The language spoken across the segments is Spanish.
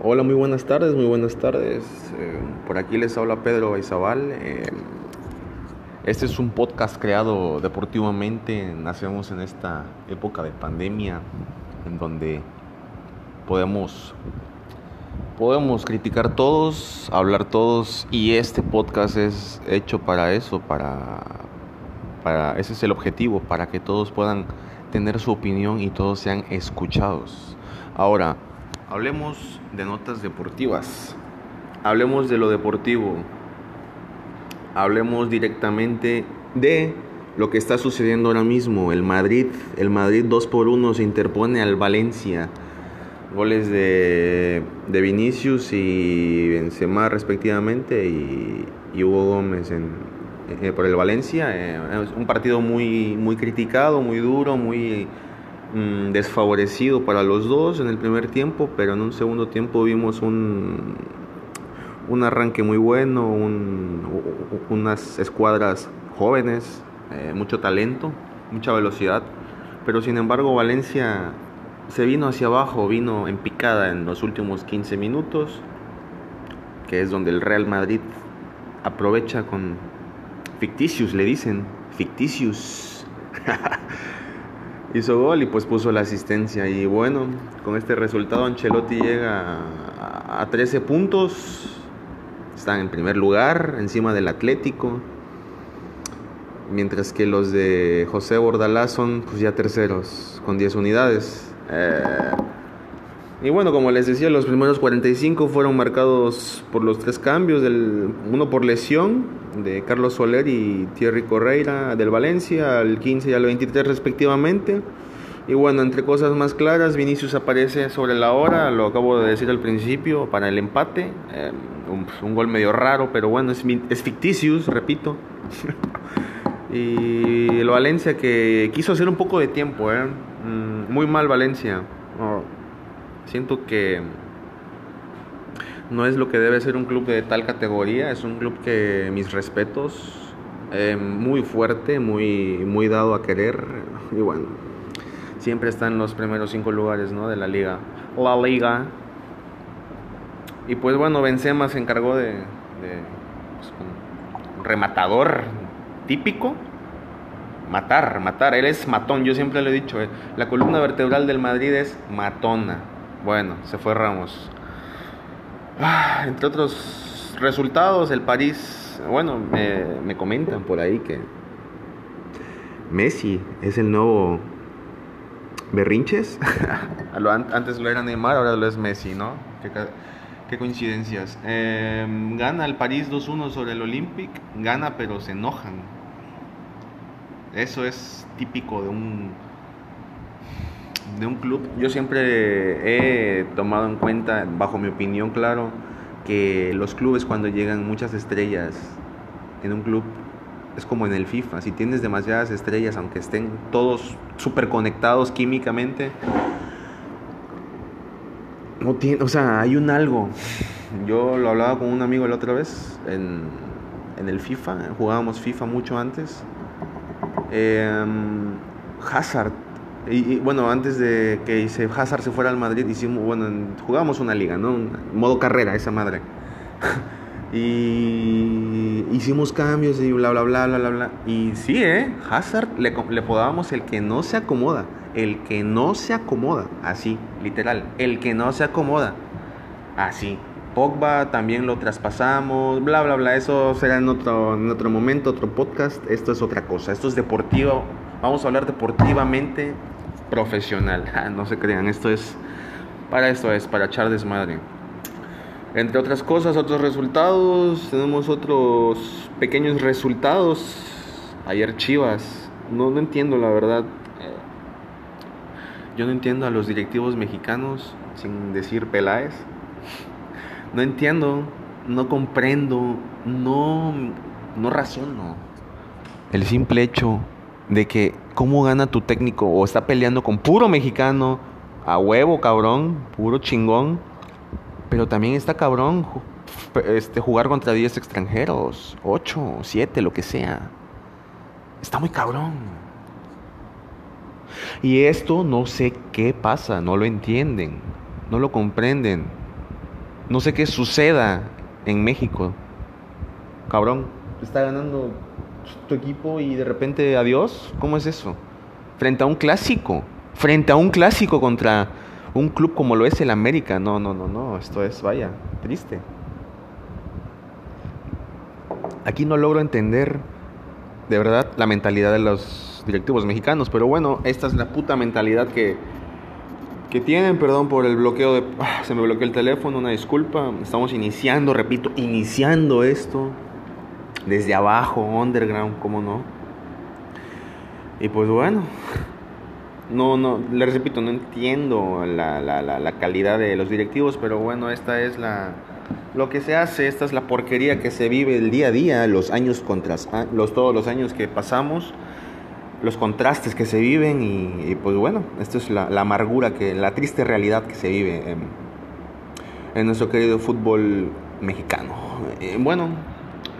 Hola, muy buenas tardes, muy buenas tardes. Eh, por aquí les habla Pedro Baizabal. Eh, este es un podcast creado deportivamente. Nacemos en esta época de pandemia en donde podemos podemos criticar todos, hablar todos y este podcast es hecho para eso, para para ese es el objetivo, para que todos puedan tener su opinión y todos sean escuchados. Ahora, Hablemos de notas deportivas. Hablemos de lo deportivo. Hablemos directamente de lo que está sucediendo ahora mismo. El Madrid, el Madrid 2 por 1 se interpone al Valencia. Goles de, de Vinicius y Benzema respectivamente y, Hugo Gómez en, eh, por el Valencia. Eh, un partido muy, muy criticado, muy duro, muy Mm, desfavorecido para los dos en el primer tiempo, pero en un segundo tiempo vimos un, un arranque muy bueno, unas escuadras jóvenes, eh, mucho talento, mucha velocidad, pero sin embargo Valencia se vino hacia abajo, vino en picada en los últimos 15 minutos, que es donde el Real Madrid aprovecha con ficticios, le dicen, ficticios. hizo gol y pues puso la asistencia. Y bueno, con este resultado Ancelotti llega a, 13 puntos. Están en primer lugar, encima del Atlético. Mientras que los de José Bordalás son pues ya terceros, con 10 unidades. Eh, y bueno, como les decía, los primeros 45 fueron marcados por los tres cambios, del, uno por lesión de Carlos Soler y Thierry Correira del Valencia, al 15 y al 23 respectivamente. Y bueno, entre cosas más claras, Vinicius aparece sobre la hora, lo acabo de decir al principio, para el empate. Eh, un, gol medio raro, pero bueno, es, es ficticius, repito. y el Valencia que quiso hacer un poco de tiempo, eh. mm, muy mal Valencia. Oh, Siento que no es lo que debe ser un club de tal categoría, es un club que mis respetos, eh, muy fuerte, muy, muy dado a querer y bueno, siempre está en los primeros cinco lugares ¿no? de la liga. La liga. Y pues bueno, Benzema se encargó de, pues, un rematador típico. Matar, matar, él es matón, yo siempre le he dicho, eh, la columna vertebral del Madrid es matona bueno, se fue Ramos. Ah, entre otros resultados, el París, bueno, me, comentan por ahí que Messi es el nuevo Berrinches. Antes lo era Neymar, ahora lo es Messi, ¿no? Qué, coincidencias. Em, gana el París 2-1 sobre el Olympic, gana pero se enojan. Eso es típico de un de un club, yo siempre he tomado en cuenta, bajo mi opinión, claro, que los clubes cuando llegan muchas estrellas en un club es como en el FIFA, si tienes demasiadas estrellas, aunque estén todos súper conectados químicamente, no tiene, o sea, hay un algo. Yo lo hablaba con un amigo la otra vez en, en el FIFA, jugábamos FIFA mucho antes. Em, Hazard y, bueno, antes de que Hazard se fuera al Madrid, hicimos, bueno, jugábamos una liga, ¿no? modo carrera, esa madre. y hicimos cambios y bla, bla, bla, bla, bla, bla. Y sí, ¿eh? Hazard le, le podábamos el que no se acomoda. El que no se acomoda. Así, literal. El que no se acomoda. Así. Pogba también lo traspasamos, bla, bla, bla. Eso será en otro, en otro momento, otro podcast. Esto es otra cosa. Esto es deportivo. Vamos a hablar deportivamente profesional. Ah, no se crean, esto es para esto es para echar desmadre. Entre otras cosas, otros resultados, tenemos otros pequeños resultados. Ayer Chivas, no, no entiendo la verdad. Eh, yo no entiendo a los directivos mexicanos, sin decir Peláez. No entiendo, no comprendo, no, no razono. El simple hecho de que cómo gana tu técnico o está peleando con puro mexicano, a huevo, cabrón, puro chingón, pero también está cabrón este, jugar contra 10 extranjeros, 8, 7, lo que sea. Está muy cabrón. Y esto no sé qué pasa, no lo entienden, no lo comprenden. No sé qué suceda en México. Cabrón, está ganando tu equipo y de repente adiós. ¿Cómo es eso? Frente a un clásico. Frente a un clásico contra un club como lo es el América. No, no, no, no. Esto es, vaya, triste. Aquí no logro entender de verdad la mentalidad de los directivos mexicanos. Pero bueno, esta es la puta mentalidad que, que tienen. Perdón por el bloqueo de... Ah, se me bloqueó el teléfono, una disculpa. Estamos iniciando, repito, iniciando esto. Desde abajo, underground, ¿cómo no? Y pues bueno, no, no, les repito, no entiendo la, la, la, calidad de los directivos, pero bueno, esta es la, lo que se hace, esta es la porquería que se vive el día a día, los años contras, ah, los, todos los años que pasamos, los contrastes que se viven y, pues bueno, esto es la, amargura, que, la triste realidad que se vive en, en nuestro querido fútbol mexicano. Eh, bueno,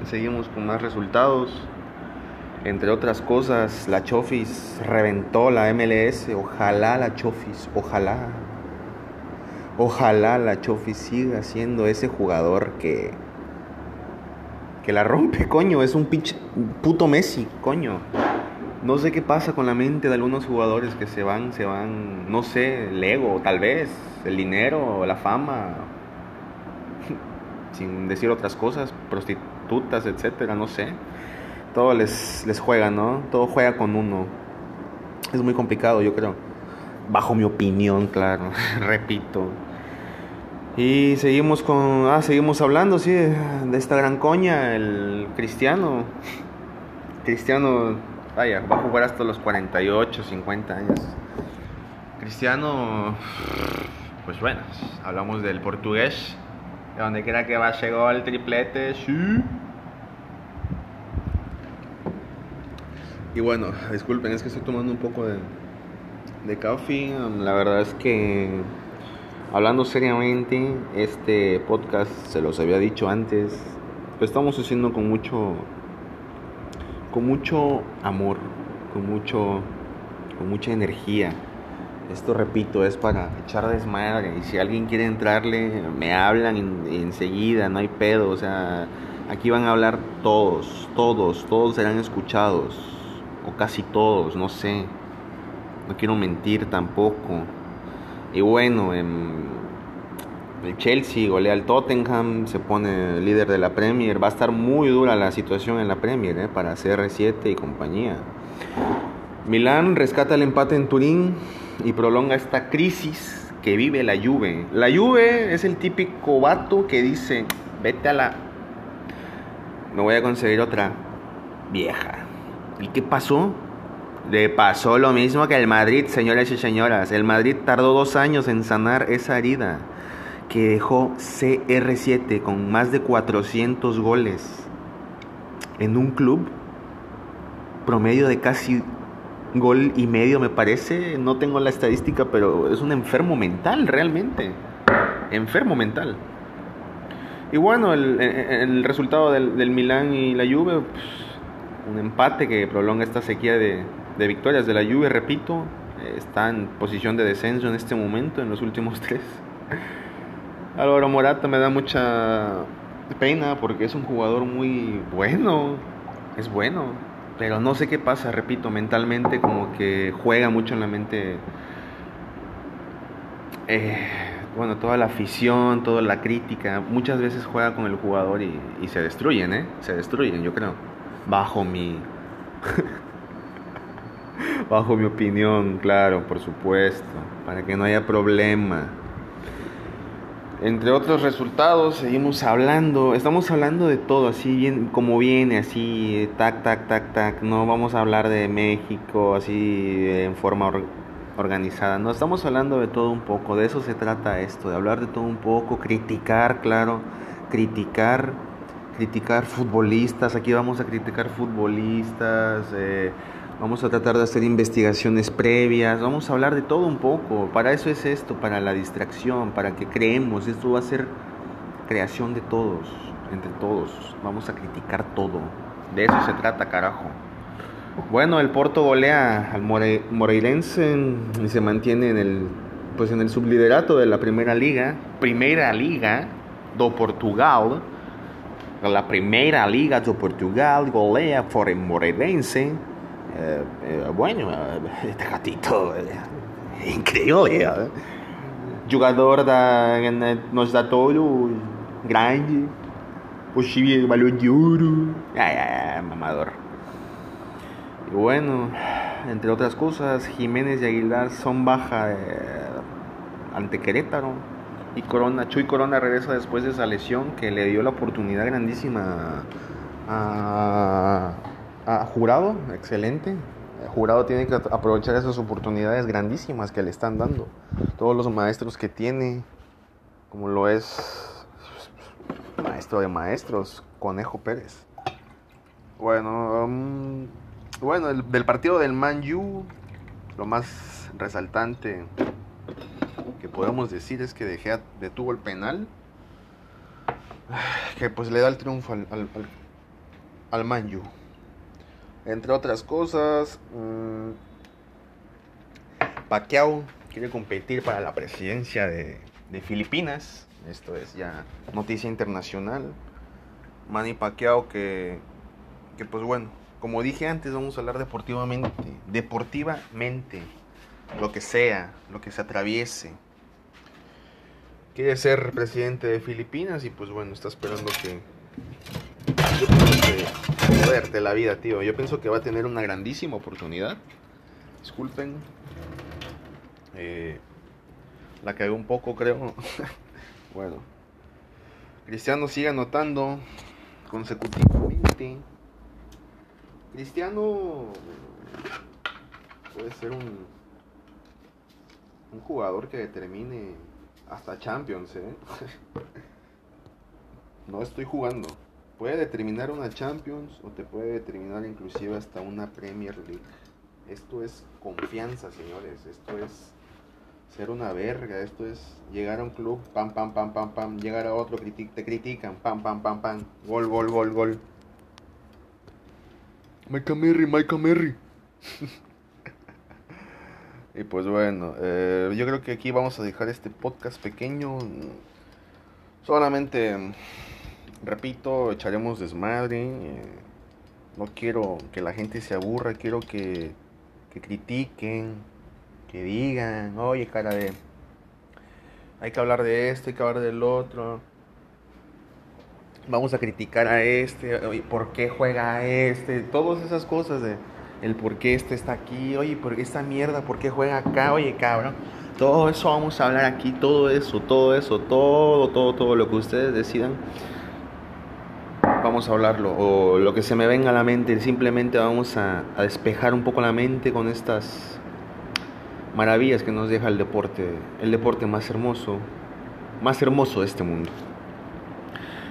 seguimos con más resultados. Entre otras cosas, la Chofis reventó la MLS. Ojalá la Chofis, ojalá Ojalá la Chofi siga siendo ese jugador que que la rompe, coño, es un pinche puto Messi, coño. No sé qué pasa con la mente de algunos jugadores que se van, se van, no sé, el ego, tal vez, el dinero, la fama, sin decir otras cosas, prostitutas, etcétera, no sé. Todo les, les juega, ¿no? Todo juega con uno. Es muy complicado, yo creo. Bajo mi opinión, claro, repito. Y seguimos con, ah, seguimos hablando, sí, de esta gran coña, el Cristiano. Cristiano, vaya, va a jugar hasta los 48, 50 años. Cristiano, pues bueno, hablamos del portugués, de donde quiera que va llegó el triplete, sí. Y bueno, disculpen, es que estoy tomando un poco de, de coffee. La verdad es que Hablando seriamente, este podcast, se los había dicho antes, lo estamos haciendo con mucho, con mucho amor, con mucho, con mucha energía. Esto, repito, es para echar desmadre. Y si alguien quiere entrarle, me hablan enseguida, no hay pedo. O sea, aquí van a hablar todos, todos, todos serán escuchados. O casi todos, no sé. No quiero mentir tampoco. Y bueno, en el Chelsea golea al Tottenham, se pone líder de la Premier. Va a estar muy dura la situación en la Premier ¿eh? para CR7 y compañía. Milán rescata el empate en Turín y prolonga esta crisis que vive la Juve. La Juve es el típico vato que dice, vete a la... Me voy a conseguir otra vieja. ¿Y qué pasó? Le pasó lo mismo que el Madrid, señores y señoras. El Madrid tardó dos años en sanar esa herida que dejó CR7 con más de 400 goles en un club promedio de casi gol y medio me parece, no tengo la estadística, pero es un enfermo mental realmente, enfermo mental. Y bueno, el, resultado del, del, Milán y la Juve, pues, un empate que prolonga esta sequía de, de victorias de la Juve, repito, está en posición de descenso en este momento, en los últimos tres. Álvaro Morata me da mucha pena porque es un jugador muy bueno, es bueno, pero no sé qué pasa, repito, mentalmente como que juega mucho en la mente, eh, bueno, toda la afición, toda la crítica, muchas veces juega con el jugador y, se destruyen, ¿eh? Se destruyen, yo creo, bajo mi... Bajo mi opinión, claro, por supuesto, para que no haya problema. Entre otros resultados, seguimos hablando, estamos hablando de todo, así bien, como viene, así, tac, tac, tac, tac. No vamos a hablar de México así en forma organizada, no, estamos hablando de todo un poco, de eso se trata esto, de hablar de todo un poco, criticar, claro, criticar, criticar futbolistas, aquí vamos a criticar futbolistas, eh, Vamos a tratar de hacer investigaciones previas, vamos a hablar de todo un poco. Para eso es esto, para la distracción, para que creemos. Esto va a ser creación de todos, entre todos. Vamos a criticar todo. De eso se trata, carajo. Bueno, el Porto golea al Moreirense y se mantiene en el, pues en el subliderato de la Primera Liga. Primera Liga, do Portugal, la primeira liga do Portugal, golea fora Moreirense. Eh, eh, bueno, eh, este gatito é incrível. É. Jogador da, nos dá todo grande, possível valor de ouro. É, é, mamador. Y bueno, entre otras cosas, Jiménez y Aguilar son baja ante Querétaro. Y Corona, Chuy Corona regresa después de esa lesión que le dio la oportunidad grandísima a, Jurado. Excelente. Jurado tiene que aprovechar esas oportunidades grandísimas que le están dando. Todos los maestros que tiene, como lo es maestro de maestros, Conejo Pérez. Bueno, um, bueno, del partido del Man U, lo más resaltante que podemos decir es que De detuvo el penal, que pues le da el triunfo al, al, al, Man U. Entre otras cosas, mmm, Pacquiao quiere competir para la presidencia de, de Filipinas. Esto es ya noticia internacional. Manny Pacquiao que, que pues bueno, como dije antes, vamos a hablar deportivamente. Deportivamente. Lo que sea, lo que se atraviese. Quiere ser presidente de Filipinas y pues bueno, está esperando que... Yo pienso que... La vida, tío. Yo pienso que va a tener una grandísima oportunidad. Disculpen. Eh, la cagué un poco, creo. bueno. Cristiano sigue anotando consecutivamente. Cristiano puede ser un, un jugador que determine hasta Champions, ¿eh? no estoy jugando. Puede determinar una Champions o te puede determinar inclusive hasta una Premier League. Esto es confianza, señores. Esto es ser una verga. Esto es llegar a un club, pam, pam, pam, pam, pam. Llegar a otro, te critican, pam, pam, pam, pam. Gol, gol, gol, gol. Mike Merry, Mike Merry. y pues bueno, eh, yo creo que aquí vamos a dejar este podcast pequeño. Solamente, repito, echaremos desmadre. No quiero que la gente se aburra, quiero que, que critiquen, que digan, oye cara de... Hay que hablar de esto, hay que hablar del otro vamos a criticar a este, por qué juega a este, todas esas cosas de el por qué este está aquí, oye, por qué esta mierda, por qué juega acá, oye, cabrón. Todo eso vamos a hablar aquí, todo eso, todo eso, todo, todo, todo lo que ustedes decidan. Vamos a hablarlo, o lo que se me venga a la mente, simplemente vamos a, a despejar un poco la mente con estas maravillas que nos deja el deporte, el deporte más hermoso, más hermoso de este mundo.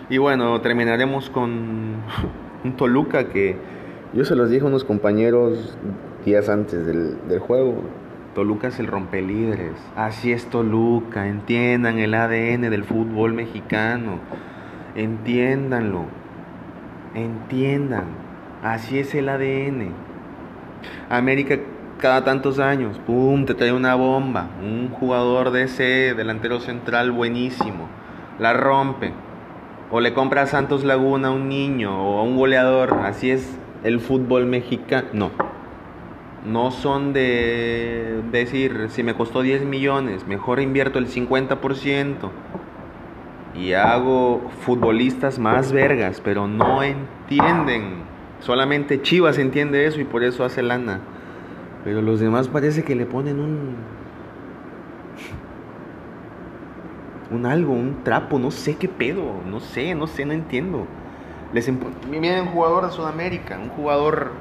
Y bueno, terminaremos con un Toluca que yo se los dije a unos compañeros días antes del, juego. Toluca es el rompelíderes. Así es Toluca. Entiendan el ADN del fútbol mexicano. Entiéndanlo. Entiendan. Así es el ADN. América cada tantos años, pum, te trae una bomba. Un jugador de ese delantero central buenísimo. La rompe o le compra a Santos Laguna a un niño o a un goleador. Así es el fútbol mexicano. No. No son de decir, si me costó 10 millones, mejor invierto el 50% y hago futbolistas más vergas, pero no entienden. Solamente Chivas entiende eso y por eso hace lana. Pero los demás parece que le ponen un un algo, un trapo, no sé qué pedo, no sé, no sé, no entiendo. Les miren un jugador de Sudamérica, un jugador,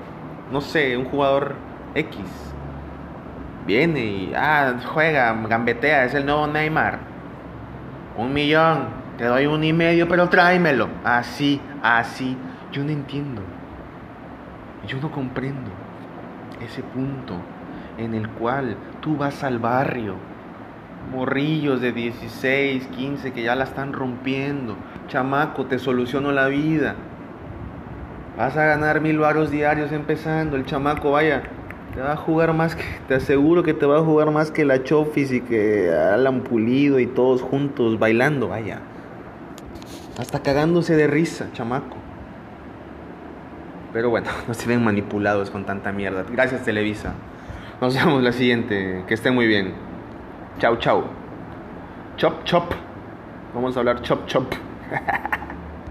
no sé, un jugador X. Viene y, ah, juega, gambetea, es el nuevo Neymar. Un millón, te doy un y medio, pero tráemelo. Así, así. Yo no entiendo. Yo no comprendo ese punto en el cual tú vas al barrio morrillos de 16, 15 que ya la están rompiendo. Chamaco, te soluciono la vida. Vas a ganar mil varos diarios empezando. El chamaco, vaya, te va a jugar más que, te aseguro que te va a jugar más que la Chofis y que Alan Pulido y todos juntos bailando, vaya. Hasta cagándose de risa, chamaco. Pero bueno, nos tienen manipulados con tanta mierda. Gracias, Televisa. Nos vemos la siguiente. Que estén muy bien. Chau, chau. Chop, chop. Vamos a hablar chop, chop.